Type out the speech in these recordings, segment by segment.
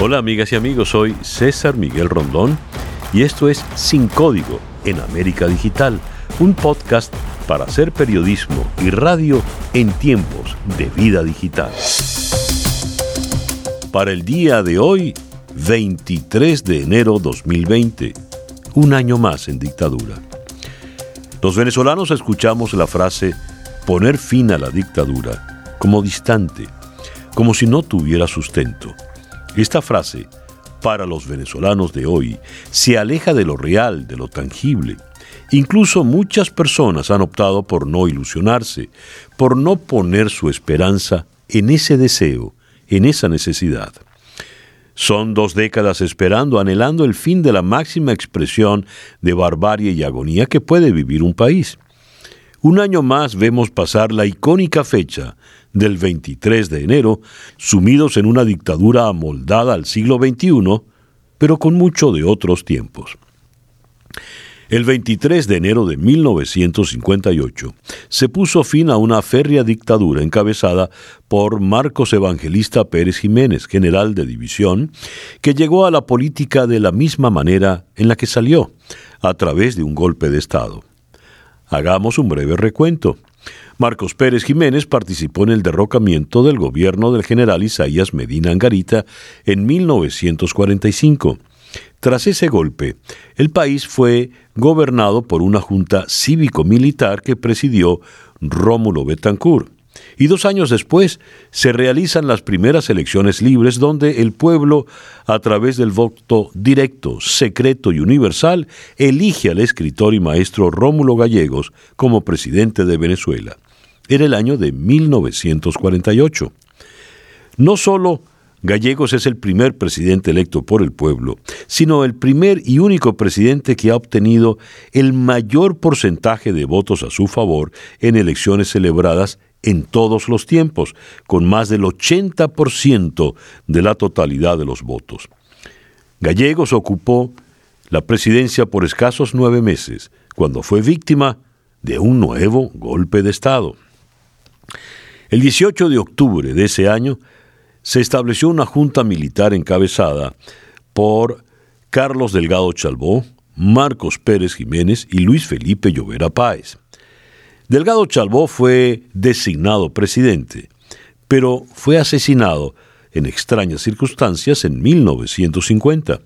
Hola amigas y amigos, soy César Miguel Rondón y esto es Sin Código en América Digital, un podcast para hacer periodismo y radio en tiempos de vida digital. Para el día de hoy, 23 de enero 2020, un año más en dictadura. Los venezolanos escuchamos la frase poner fin a la dictadura como distante, como si no tuviera sustento. Esta frase, para los venezolanos de hoy, se aleja de lo real, de lo tangible. Incluso muchas personas han optado por no ilusionarse, por no poner su esperanza en ese deseo, en esa necesidad. Son dos décadas esperando, anhelando el fin de la máxima expresión de barbarie y agonía que puede vivir un país. Un año más vemos pasar la icónica fecha del 23 de enero, sumidos en una dictadura amoldada al siglo XXI, pero con mucho de otros tiempos. El 23 de enero de 1958 se puso fin a una férrea dictadura encabezada por Marcos Evangelista Pérez Jiménez, general de división, que llegó a la política de la misma manera en la que salió, a través de un golpe de Estado. Hagamos un breve recuento. Marcos Pérez Jiménez participó en el derrocamiento del gobierno del general Isaías Medina Angarita en 1945. Tras ese golpe, el país fue gobernado por una junta cívico-militar que presidió Rómulo Betancourt y dos años después se realizan las primeras elecciones libres donde el pueblo, a través del voto directo, secreto y universal, elige al escritor y maestro Rómulo Gallegos como presidente de Venezuela. Era el año de 1948. No solo Gallegos es el primer presidente electo por el pueblo, sino el primer y único presidente que ha obtenido el mayor porcentaje de votos a su favor en elecciones celebradas en todos los tiempos, con más del 80% de la totalidad de los votos. Gallegos ocupó la presidencia por escasos nueve meses, cuando fue víctima de un nuevo golpe de Estado. El 18 de octubre de ese año se estableció una junta militar encabezada por Carlos Delgado Chalbó, Marcos Pérez Jiménez y Luis Felipe Llovera Páez. Delgado Chalbó fue designado presidente, pero fue asesinado en extrañas circunstancias en 1950.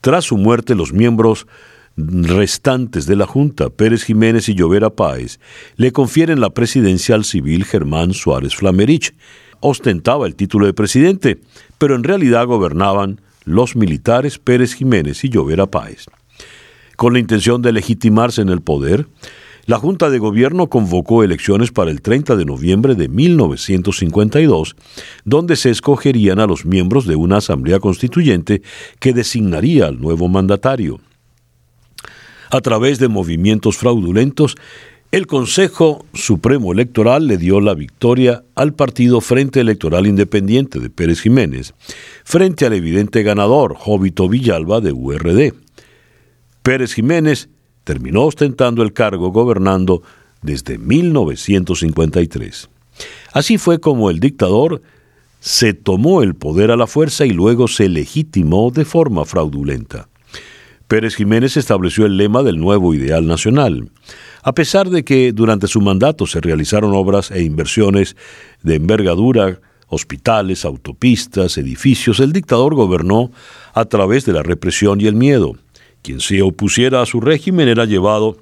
Tras su muerte, los miembros restantes de la Junta, Pérez Jiménez y Llovera Páez, le confieren la presidencia al civil Germán Suárez Flamerich. Ostentaba el título de presidente, pero en realidad gobernaban los militares Pérez Jiménez y Llovera Páez. Con la intención de legitimarse en el poder, la Junta de Gobierno convocó elecciones para el 30 de noviembre de 1952, donde se escogerían a los miembros de una asamblea constituyente que designaría al nuevo mandatario. A través de movimientos fraudulentos, el Consejo Supremo Electoral le dio la victoria al partido Frente Electoral Independiente de Pérez Jiménez, frente al evidente ganador, Jovito Villalba de URD. Pérez Jiménez terminó ostentando el cargo gobernando desde 1953. Así fue como el dictador se tomó el poder a la fuerza y luego se legitimó de forma fraudulenta. Pérez Jiménez estableció el lema del nuevo ideal nacional. A pesar de que durante su mandato se realizaron obras e inversiones de envergadura, hospitales, autopistas, edificios, el dictador gobernó a través de la represión y el miedo. Quien se opusiera a su régimen era llevado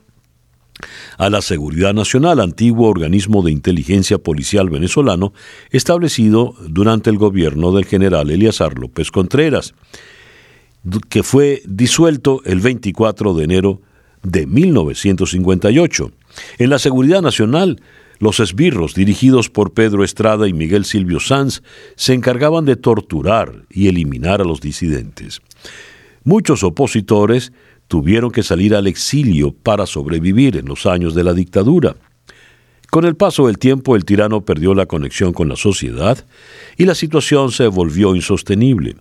a la Seguridad Nacional, antiguo organismo de inteligencia policial venezolano establecido durante el gobierno del general Eliazar López Contreras, que fue disuelto el 24 de enero de 1958. En la Seguridad Nacional, los esbirros, dirigidos por Pedro Estrada y Miguel Silvio Sanz, se encargaban de torturar y eliminar a los disidentes. Muchos opositores tuvieron que salir al exilio para sobrevivir en los años de la dictadura. Con el paso del tiempo el tirano perdió la conexión con la sociedad y la situación se volvió insostenible.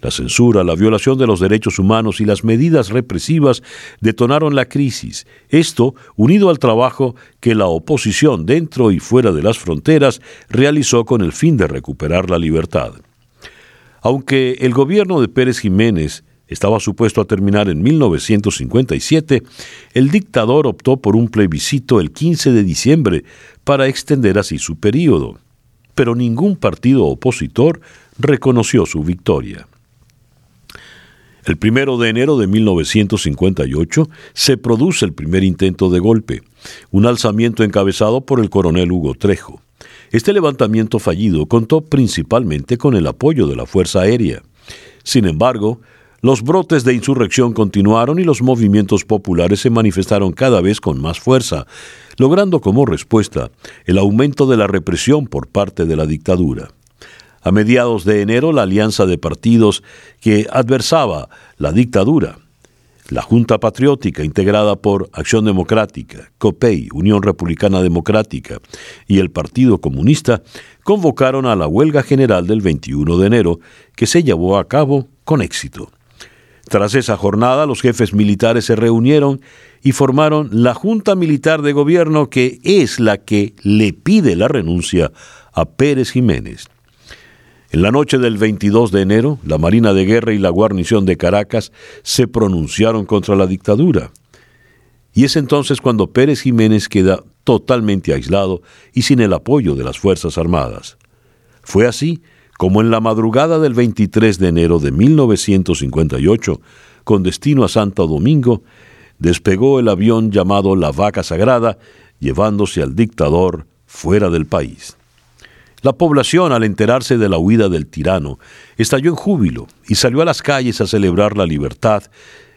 La censura, la violación de los derechos humanos y las medidas represivas detonaron la crisis. Esto, unido al trabajo que la oposición dentro y fuera de las fronteras realizó con el fin de recuperar la libertad. Aunque el gobierno de Pérez Jiménez estaba supuesto a terminar en 1957, el dictador optó por un plebiscito el 15 de diciembre para extender así su período, pero ningún partido opositor reconoció su victoria. El primero de enero de 1958 se produce el primer intento de golpe, un alzamiento encabezado por el coronel Hugo Trejo. Este levantamiento fallido contó principalmente con el apoyo de la Fuerza Aérea. Sin embargo, los brotes de insurrección continuaron y los movimientos populares se manifestaron cada vez con más fuerza, logrando como respuesta el aumento de la represión por parte de la dictadura. A mediados de enero, la alianza de partidos que adversaba la dictadura, la Junta Patriótica, integrada por Acción Democrática, COPEI, Unión Republicana Democrática y el Partido Comunista, convocaron a la huelga general del 21 de enero, que se llevó a cabo con éxito. Tras esa jornada, los jefes militares se reunieron y formaron la Junta Militar de Gobierno que es la que le pide la renuncia a Pérez Jiménez. En la noche del 22 de enero, la Marina de Guerra y la guarnición de Caracas se pronunciaron contra la dictadura. Y es entonces cuando Pérez Jiménez queda totalmente aislado y sin el apoyo de las Fuerzas Armadas. Fue así como en la madrugada del 23 de enero de 1958, con destino a Santo Domingo, despegó el avión llamado La Vaca Sagrada, llevándose al dictador fuera del país. La población, al enterarse de la huida del tirano, estalló en júbilo y salió a las calles a celebrar la libertad,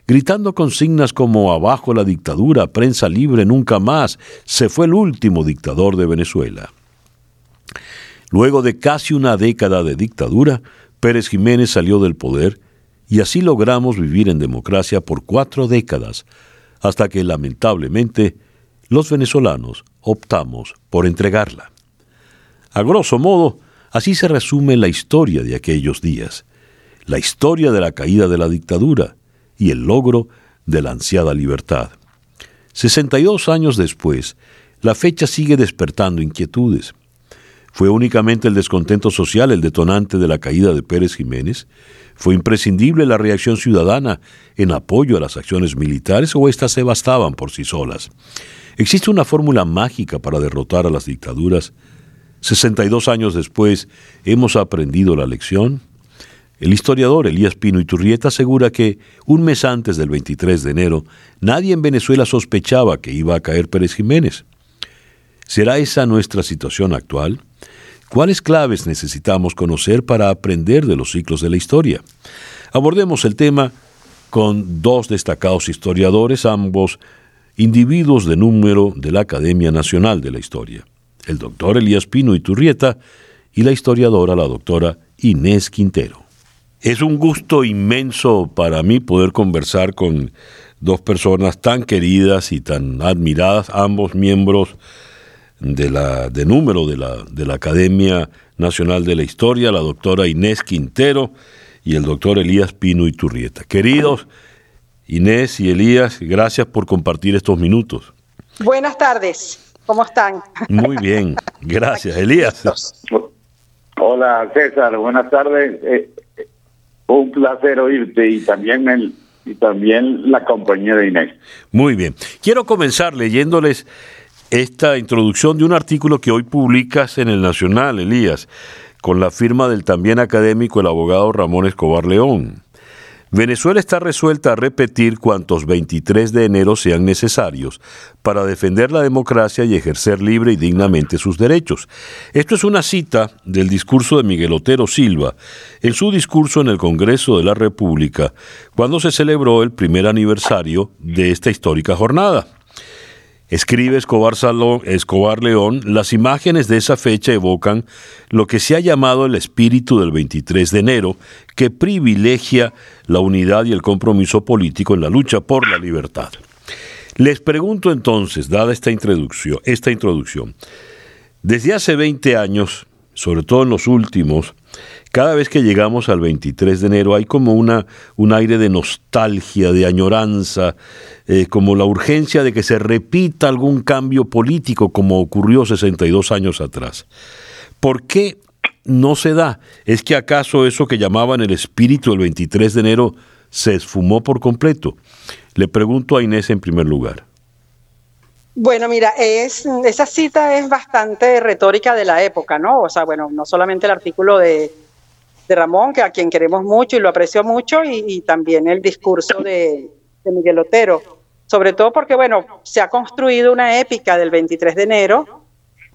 gritando consignas como Abajo la dictadura, prensa libre, nunca más, se fue el último dictador de Venezuela. Luego de casi una década de dictadura, Pérez Jiménez salió del poder y así logramos vivir en democracia por cuatro décadas, hasta que lamentablemente los venezolanos optamos por entregarla. A grosso modo, así se resume la historia de aquellos días, la historia de la caída de la dictadura y el logro de la ansiada libertad. 62 años después, la fecha sigue despertando inquietudes. ¿Fue únicamente el descontento social el detonante de la caída de Pérez Jiménez? ¿Fue imprescindible la reacción ciudadana en apoyo a las acciones militares o éstas se bastaban por sí solas? ¿Existe una fórmula mágica para derrotar a las dictaduras? 62 años después, ¿hemos aprendido la lección? El historiador Elías Pino Iturrieta asegura que, un mes antes del 23 de enero, nadie en Venezuela sospechaba que iba a caer Pérez Jiménez. ¿Será esa nuestra situación actual? ¿Cuáles claves necesitamos conocer para aprender de los ciclos de la historia? Abordemos el tema con dos destacados historiadores, ambos individuos de número de la Academia Nacional de la Historia, el doctor Elías Pino Iturrieta y la historiadora, la doctora Inés Quintero. Es un gusto inmenso para mí poder conversar con dos personas tan queridas y tan admiradas, ambos miembros de, la, de número de la, de la Academia Nacional de la Historia, la doctora Inés Quintero y el doctor Elías Pino Iturrieta. Queridos Inés y Elías, gracias por compartir estos minutos. Buenas tardes, ¿cómo están? Muy bien, gracias. Elías. Hola César, buenas tardes. Eh, un placer oírte y también el, y también la compañía de Inés. Muy bien. Quiero comenzar leyéndoles esta introducción de un artículo que hoy publicas en el Nacional, Elías, con la firma del también académico el abogado Ramón Escobar León. Venezuela está resuelta a repetir cuantos 23 de enero sean necesarios para defender la democracia y ejercer libre y dignamente sus derechos. Esto es una cita del discurso de Miguel Otero Silva en su discurso en el Congreso de la República cuando se celebró el primer aniversario de esta histórica jornada. Escribe Escobar, Escobar León, las imágenes de esa fecha evocan lo que se ha llamado el espíritu del 23 de enero, que privilegia la unidad y el compromiso político en la lucha por la libertad. Les pregunto entonces, dada esta introducción, esta introducción, desde hace 20 años, sobre todo en los últimos, cada vez que llegamos al 23 de enero hay como una, un aire de nostalgia, de añoranza, eh, como la urgencia de que se repita algún cambio político como ocurrió 62 años atrás. ¿Por qué no se da. ¿Es que acaso eso que llamaban el espíritu del 23 de enero se esfumó por completo? Le pregunto a Inés en primer lugar. Bueno, mira, es, esa cita es bastante retórica de la época, ¿no? O sea, bueno, no solamente el artículo de, Ramón, que a quien queremos mucho y lo aprecio mucho, y, también el discurso de, Miguel Otero. Sobre todo porque, bueno, se ha construido una épica del 23 de enero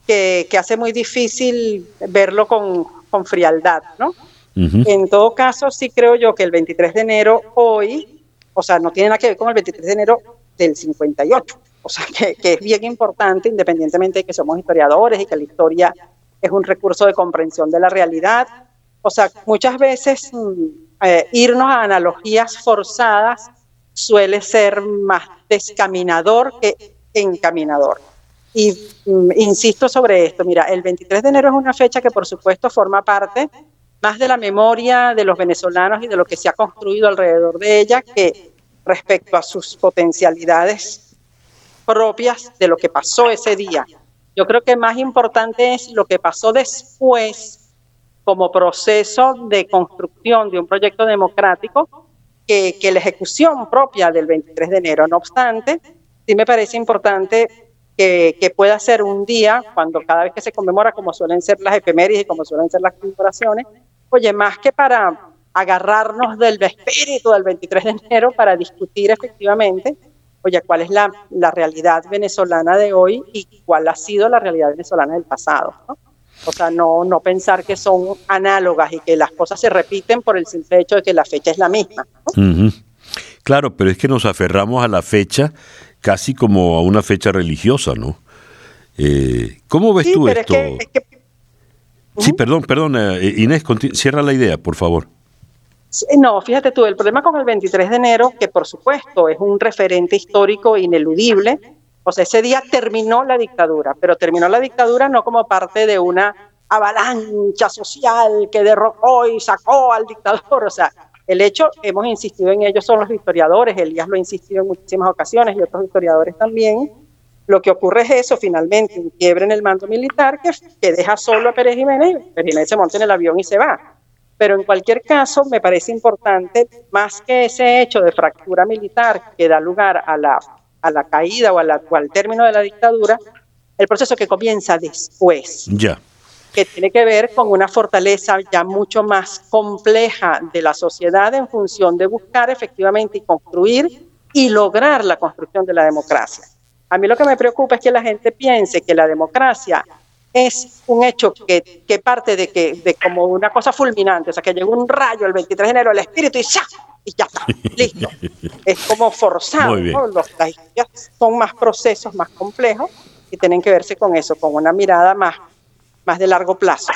que, hace muy difícil verlo con, con frialdad, ¿no? En todo caso, sí creo yo que el 23 de enero hoy, o sea, no tiene nada que ver con el 23 de enero del 58 o sea, que, es bien importante, independientemente de que somos historiadores y que la historia es un recurso de comprensión de la realidad. O sea, muchas veces mm, eh, irnos a analogías forzadas suele ser más descaminador que encaminador. Y mm, insisto sobre esto, mira, el 23 de enero es una fecha que por supuesto forma parte más de la memoria de los venezolanos y de lo que se ha construido alrededor de ella que respecto a sus potencialidades propias de lo que pasó ese día. Yo creo que más importante es lo que pasó después como proceso de construcción de un proyecto democrático que, la ejecución propia del 23 de enero. No obstante, sí me parece importante que, que, pueda ser un día, cuando cada vez que se conmemora, como suelen ser las efemérides y como suelen ser las conmemoraciones, oye, más que para agarrarnos del espíritu del 23 de enero para discutir efectivamente oye, cuál es la, realidad venezolana de hoy y cuál ha sido la realidad venezolana del pasado. O sea, no, no pensar que son análogas y que las cosas se repiten por el simple hecho de que la fecha es la misma. Claro, pero es que nos aferramos a la fecha casi como a una fecha religiosa, ¿no? Eh, ¿Cómo ves tú esto? Sí, perdón, perdón, eh, Inés, cierra la idea, por favor. No, fíjate tú, el problema con el 23 de enero, que por supuesto es un referente histórico ineludible, o sea, ese día terminó la dictadura, pero terminó la dictadura no como parte de una avalancha social que derrocó y sacó al dictador, o sea, el hecho, hemos insistido en ello, son los historiadores, Elías lo ha insistido en muchísimas ocasiones y otros historiadores también, lo que ocurre es eso, finalmente, un quiebre en el mando militar que, que deja solo a Pérez Jiménez, Pérez Jiménez se monta en el avión y se va. Pero en cualquier caso, me parece importante, más que ese hecho de fractura militar que da lugar a la, a la caída o, al término de la dictadura, el proceso que comienza después. Ya. Que tiene que ver con una fortaleza ya mucho más compleja de la sociedad en función de buscar efectivamente y construir y lograr la construcción de la democracia. A mí lo que me preocupa es que la gente piense que la democracia es un hecho que, que parte de que de como una cosa fulminante, o sea, que llegó un rayo el 23 de enero al espíritu y ya, y ya está, listo. Es como forzado, ¿no? Los, son más procesos más complejos y tienen que verse con eso, con una mirada más, más de largo plazo.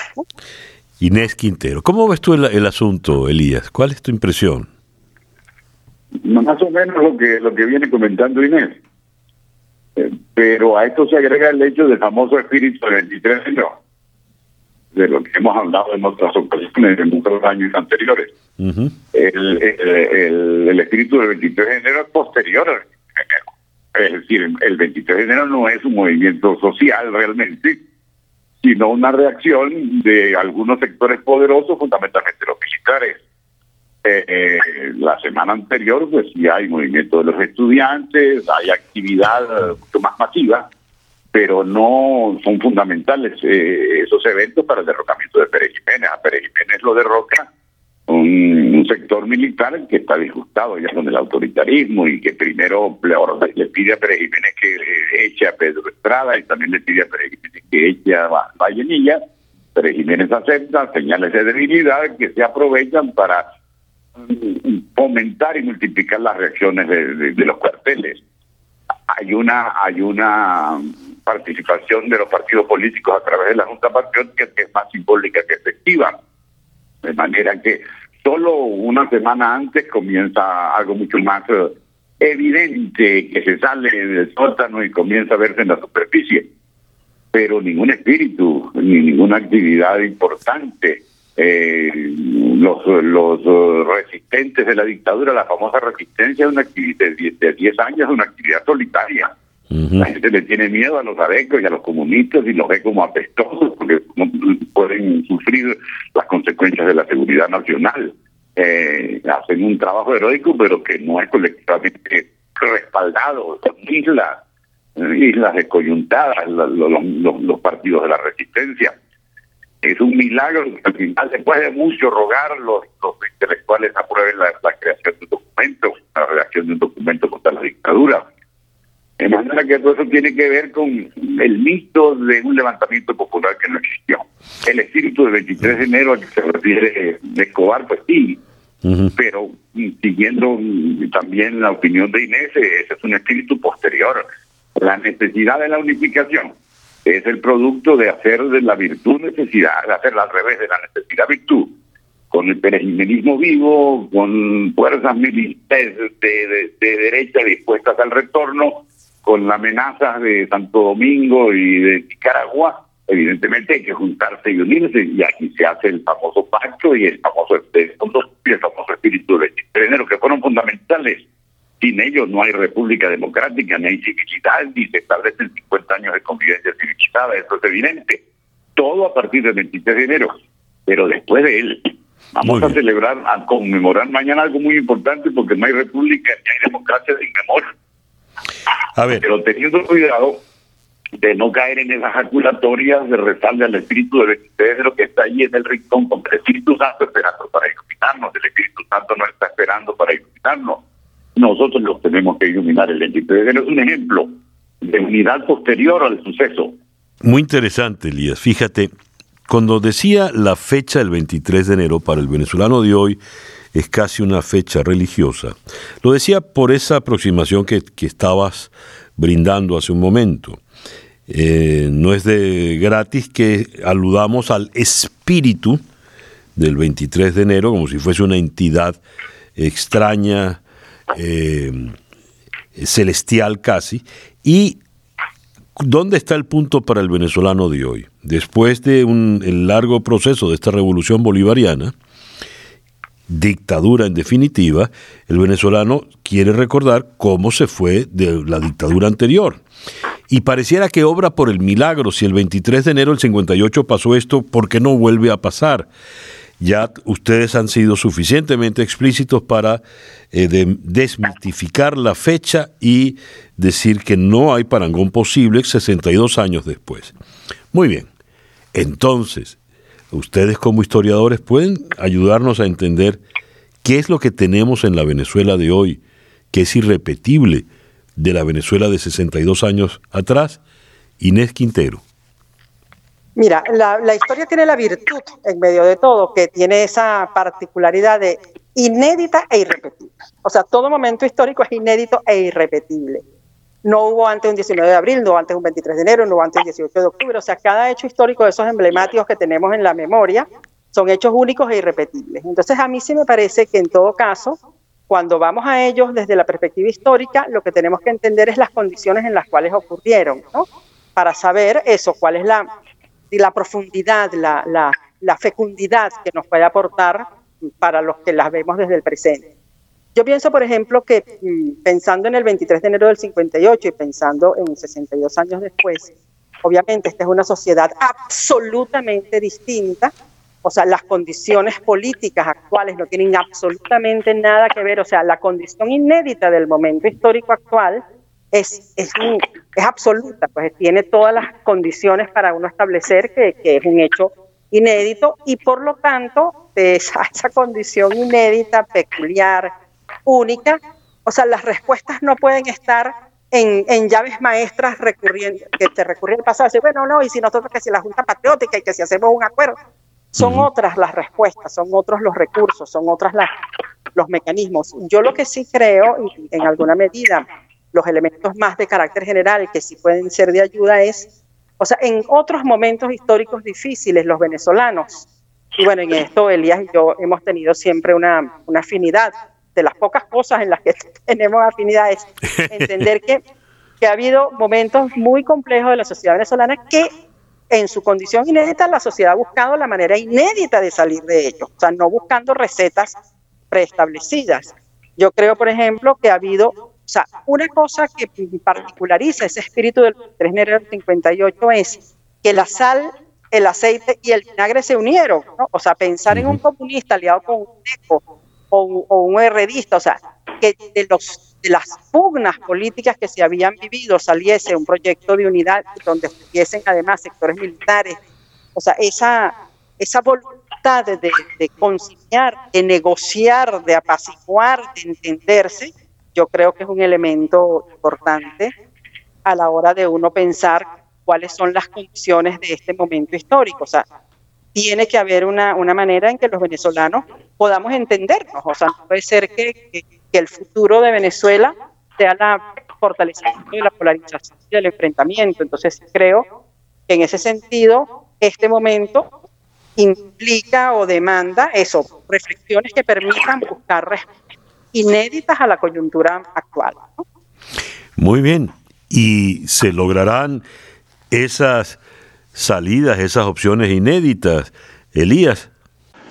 Inés Quintero, ¿cómo ves tú el, el, asunto, Elías? ¿Cuál es tu impresión? Más o menos lo que, lo que viene comentando Inés. Eh, pero a esto se agrega el hecho del famoso espíritu del 23 de enero, de lo que hemos hablado en otras ocasiones, en otros años anteriores. el, el, espíritu del 23 de enero es posterior al 23 de enero. Es decir, el 23 de enero no es un movimiento social realmente, sino una reacción de algunos sectores poderosos, fundamentalmente los militares, eh, eh, la semana anterior, pues ya hay movimiento de los estudiantes, hay actividad mucho más masiva, pero no son fundamentales eh, esos eventos para el derrocamiento de Pérez Jiménez. A Pérez Jiménez lo derroca un, sector militar que está disgustado ya con el autoritarismo y que primero le, pide a Pérez Jiménez que eche a Pedro Estrada y también le pide a Pérez Jiménez que eche a Vallenilla. Pérez Jiménez acepta señales de debilidad que se aprovechan para fomentar y multiplicar las reacciones de, los cuarteles. Hay una, hay una participación de los partidos políticos a través de la Junta Patriótica que es más simbólica que efectiva. De manera que solo una semana antes comienza algo mucho más eh, evidente que se sale del sótano y comienza a verse en la superficie. Pero ningún espíritu, ni ninguna actividad importante eh, los, los uh, resistentes de la dictadura, la famosa resistencia, es una actividad de 10 años, una actividad solitaria. La gente le tiene miedo a los adecos y a los comunistas y los ve como apestosos porque no pueden sufrir las consecuencias de la seguridad nacional. Eh, hacen un trabajo heroico, pero que no es colectivamente respaldado. Son islas, eh, islas descoyuntadas, los, los partidos de la resistencia es un milagro que al final, después de mucho rogar, los, los intelectuales aprueben la, creación de un documento, la redacción de un documento contra la dictadura. De manera que todo eso tiene que ver con el mito de un levantamiento popular que no existió. El espíritu del 23 de enero al que se refiere de Escobar, pues sí, pero siguiendo también la opinión de Inés, ese es un espíritu posterior. La necesidad de la unificación es el producto de hacer de la virtud necesidad, de hacerla al revés de la necesidad virtud, con el perejimenismo vivo, con fuerzas militares de, derecha dispuestas al retorno, con las amenazas de Santo Domingo y de Nicaragua, evidentemente hay que juntarse y unirse, y aquí se hace el famoso pacto y el famoso, el famoso espíritu de enero, que fueron fundamentales sin ellos no hay república democrática, ni hay civilidad, ni se establecen 50 años de convivencia civilizada, eso es evidente. Todo a partir del 23 de enero. Pero después de él, vamos a celebrar, a conmemorar mañana algo muy importante porque no hay república ni hay democracia sin memoria. A ver. Pero teniendo cuidado de no caer en esas jaculatorias de rezarle al Espíritu del 23 de enero que está ahí en el rincón con el Espíritu Santo esperando para iluminarnos. El Espíritu Santo no está esperando para iluminarnos nosotros los tenemos que iluminar el 23 de enero. Es un ejemplo de unidad posterior al suceso. Muy interesante, Elías. Fíjate, cuando decía la fecha del 23 de enero para el venezolano de hoy es casi una fecha religiosa, lo decía por esa aproximación que, estabas brindando hace un momento. Eh, no es de gratis que aludamos al espíritu del 23 de enero como si fuese una entidad extraña, eh, celestial casi, y ¿Dónde está el punto para el venezolano de hoy? Después de un largo proceso de esta revolución bolivariana, dictadura en definitiva, el venezolano quiere recordar cómo se fue de la dictadura anterior. Y pareciera que obra por el milagro. Si el 23 de enero del 58 pasó esto, ¿por qué no vuelve a pasar? ya ustedes han sido suficientemente explícitos para eh, desmitificar la fecha y decir que no hay parangón posible 62 años después. Muy bien, entonces, ustedes como historiadores pueden ayudarnos a entender qué es lo que tenemos en la Venezuela de hoy, que es irrepetible de la Venezuela de 62 años atrás. Inés Quintero. Mira, la, historia tiene la virtud en medio de todo, que tiene esa particularidad de inédita e irrepetible. O sea, todo momento histórico es inédito e irrepetible. No hubo antes un 19 de abril, no hubo antes un 23 de enero, no hubo antes un 18 de octubre. O sea, cada hecho histórico de esos emblemáticos que tenemos en la memoria son hechos únicos e irrepetibles. Entonces, a mí sí me parece que en todo caso, cuando vamos a ellos desde la perspectiva histórica, lo que tenemos que entender es las condiciones en las cuales ocurrieron, ¿no? Para saber eso, cuál es la la profundidad, la fecundidad que nos puede aportar para los que las vemos desde el presente. Yo pienso, por ejemplo, que mm, pensando en el 23 de enero del 58 y pensando en 62 años después, obviamente esta es una sociedad absolutamente distinta, o sea, las condiciones políticas actuales no tienen absolutamente nada que ver, o sea, la condición inédita del momento histórico actual es, es, es absoluta, pues tiene todas las condiciones para uno establecer que, es un hecho inédito y por lo tanto de esa, esa, condición inédita, peculiar, única, o sea, las respuestas no pueden estar en, en llaves maestras recurriendo, que te recurren al pasado, decir, bueno, no, y si nosotros que si la Junta Patriótica y que si hacemos un acuerdo, son otras las respuestas, son otros los recursos, son otras las, los mecanismos. Yo lo que sí creo, y en alguna medida los elementos más de carácter general que sí pueden ser de ayuda es, o sea, en otros momentos históricos difíciles, los venezolanos, y bueno, en esto Elías y yo hemos tenido siempre una, una afinidad, de las pocas cosas en las que tenemos afinidad es entender que, que ha habido momentos muy complejos de la sociedad venezolana que en su condición inédita la sociedad ha buscado la manera inédita de salir de ellos, o sea, no buscando recetas preestablecidas. Yo creo, por ejemplo, que ha habido O sea, una cosa que particulariza ese espíritu del 3 de enero del 58 es que la sal, el aceite y el vinagre se unieron. ¿no? O sea, pensar en un comunista aliado con un eco o, un herredista, o sea, que de, los, de las pugnas políticas que se habían vivido saliese un proyecto de unidad donde estuviesen además sectores militares. O sea, esa, esa voluntad de, de conciliar, de negociar, de apaciguar, de entenderse, yo creo que es un elemento importante a la hora de uno pensar cuáles son las condiciones de este momento histórico. O sea, tiene que haber una, una manera en que los venezolanos podamos entendernos. O sea, no puede ser que, el futuro de Venezuela sea la fortalecimiento de la polarización y del enfrentamiento. Entonces, creo que en ese sentido, este momento implica o demanda eso, reflexiones que permitan buscar respuestas inéditas a la coyuntura actual. Muy bien. ¿Y se lograrán esas salidas, esas opciones inéditas? Elías.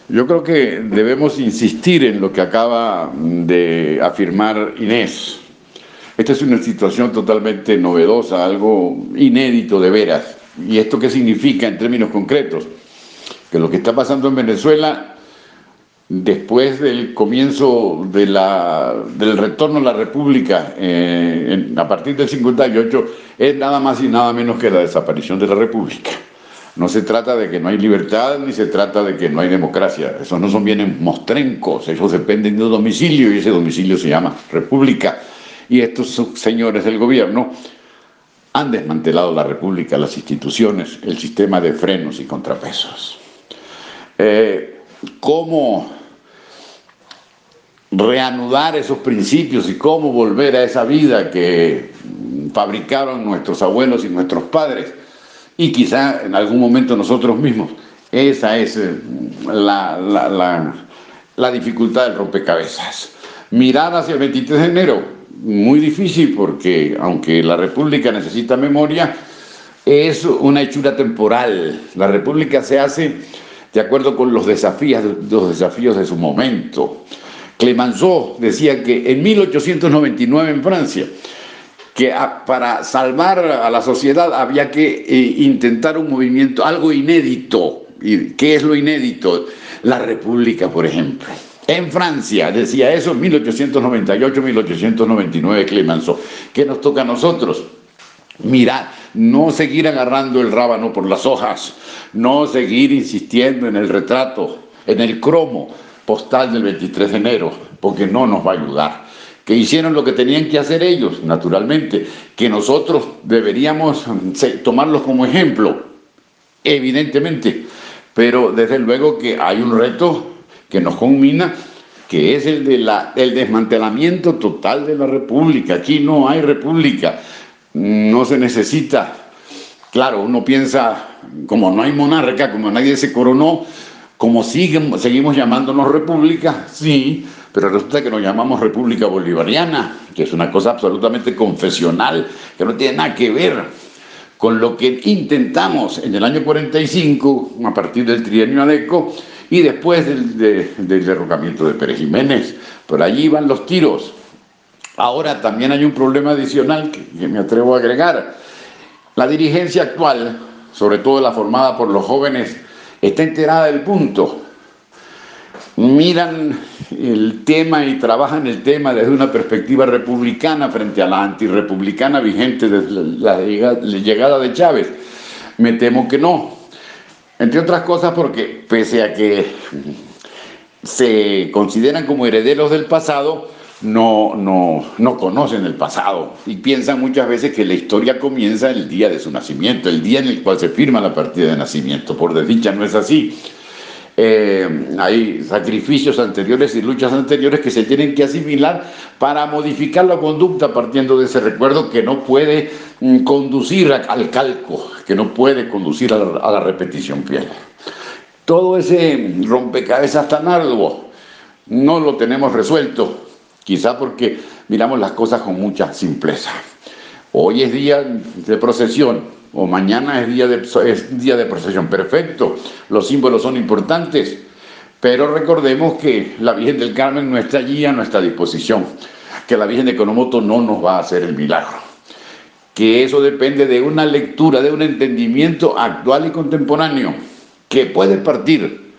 Yo creo que debemos insistir en lo que acaba de afirmar Inés. Esta es una situación totalmente novedosa, algo inédito de veras. ¿Y esto qué significa en términos concretos? Que lo que está pasando en Venezuela después del comienzo de la, del retorno a la República eh, a partir del 58 es nada más y nada menos que la desaparición de la República. No se trata de que no hay libertad ni se trata de que no hay democracia. Esos no son bienes mostrencos, ellos dependen de un domicilio y ese domicilio se llama República. Y estos señores del gobierno han desmantelado la República, las instituciones, el sistema de frenos y contrapesos. Eh, ¿Cómo reanudar esos principios y cómo volver a esa vida que fabricaron nuestros abuelos y nuestros padres y quizá en algún momento nosotros mismos. Esa es eh, la, la, dificultad del rompecabezas. Mirar hacia el 23 de enero, muy difícil porque aunque la República necesita memoria, es una hechura temporal. La República se hace de acuerdo con los desafíos, los desafíos de su momento. Clemenceau decía que en 1899 en Francia, que para salvar a la sociedad había que eh, intentar un movimiento, algo inédito. ¿Y qué es lo inédito? La República, por ejemplo. En Francia, decía eso en 1898-1899 Clemenceau. ¿Qué nos toca a nosotros? Mirad, no seguir agarrando el rábano por las hojas, no seguir insistiendo en el retrato, en el cromo, postal del 23 de enero, porque no nos va a ayudar. Que hicieron lo que tenían que hacer ellos, naturalmente, que nosotros deberíamos tomarlos como ejemplo, evidentemente, pero desde luego que hay un reto que nos combina, que es el de el desmantelamiento total de la República. Aquí no hay República, no se necesita. Claro, uno piensa, como no hay monarca, como nadie se coronó, como siguen, seguimos llamándonos república, sí, pero resulta que nos llamamos República Bolivariana, que es una cosa absolutamente confesional, que no tiene nada que ver con lo que intentamos en el año 45, a partir del trienio ADECO, y después del, del derrocamiento de Pérez Jiménez. Por allí van los tiros. Ahora también hay un problema adicional que me atrevo a agregar. La dirigencia actual, sobre todo la formada por los jóvenes está enterada del punto. Miran el tema y trabajan el tema desde una perspectiva republicana frente a la antirepublicana vigente desde la llegada de Chávez. Me temo que no. Entre otras cosas porque pese a que se consideran como herederos del pasado, no, no, no conocen el pasado y piensan muchas veces que la historia comienza el día de su nacimiento, el día en el cual se firma la partida de nacimiento. Por desdicha no es así. Eh, hay sacrificios anteriores y luchas anteriores que se tienen que asimilar para modificar la conducta partiendo de ese recuerdo que no puede mm, conducir al calco, que no puede conducir a la, a la repetición fiel. Todo ese rompecabezas tan arduo no lo tenemos resuelto quizá porque miramos las cosas con mucha simpleza. Hoy es día de procesión, o mañana es día de, es día de procesión. Perfecto, los símbolos son importantes, pero recordemos que la Virgen del Carmen no está allí a nuestra disposición. que la Virgen de Conomoto no nos va a hacer el milagro. Que eso depende de una lectura, de un entendimiento actual y contemporáneo, que puede partir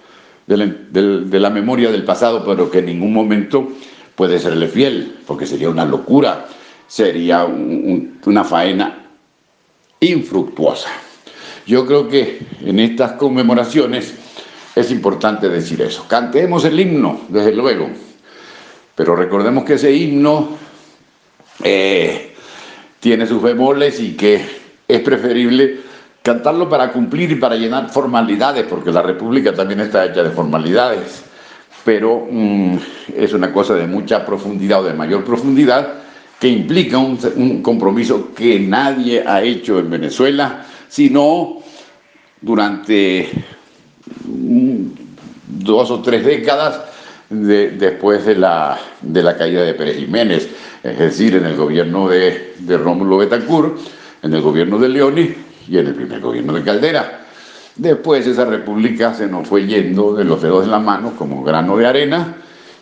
de la, memoria del pasado, pero que en ningún momento puede serle fiel, porque sería una locura, sería una faena infructuosa. Yo creo que en estas conmemoraciones es importante decir eso. Cantemos el himno, desde luego, pero recordemos que ese himno eh, tiene sus bemoles y que es preferible cantarlo para cumplir y para llenar formalidades, porque la República también está hecha de formalidades, pero mm, es una cosa de mucha profundidad o de mayor profundidad que implica un, compromiso que nadie ha hecho en Venezuela, sino durante mm, dos o tres décadas después de la, de la caída de Pérez Jiménez, es decir, en el gobierno de, de Rómulo Betancourt, en el gobierno de Leoni y en el primer gobierno de Caldera. Después esa república se nos fue yendo de los dedos de la mano como grano de arena,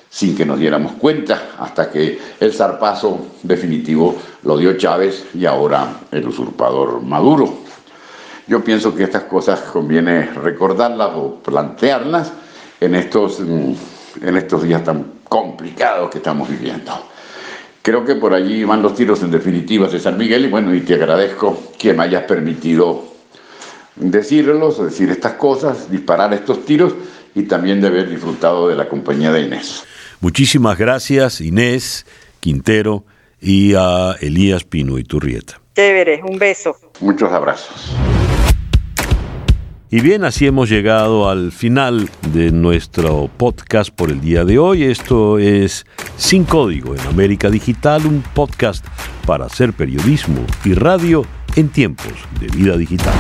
sin que nos diéramos cuenta, hasta que el zarpazo definitivo lo dio Chávez y ahora el usurpador Maduro. Yo pienso que estas cosas conviene recordarlas o plantearlas en estos, mm, en estos días tan complicados que estamos viviendo. Creo que por allí van los tiros en definitiva de San Miguel y bueno, y te agradezco que me hayas permitido decirlos, decir estas cosas, disparar estos tiros y también de haber disfrutado de la compañía de Inés. Muchísimas gracias Inés, Quintero y a Elías Pino y Turrieta. Chévere, un beso. Muchos abrazos. Y bien, así hemos llegado al final de nuestro podcast por el día de hoy. Esto es Sin Código en América Digital, un podcast para hacer periodismo y radio en tiempos de vida digital.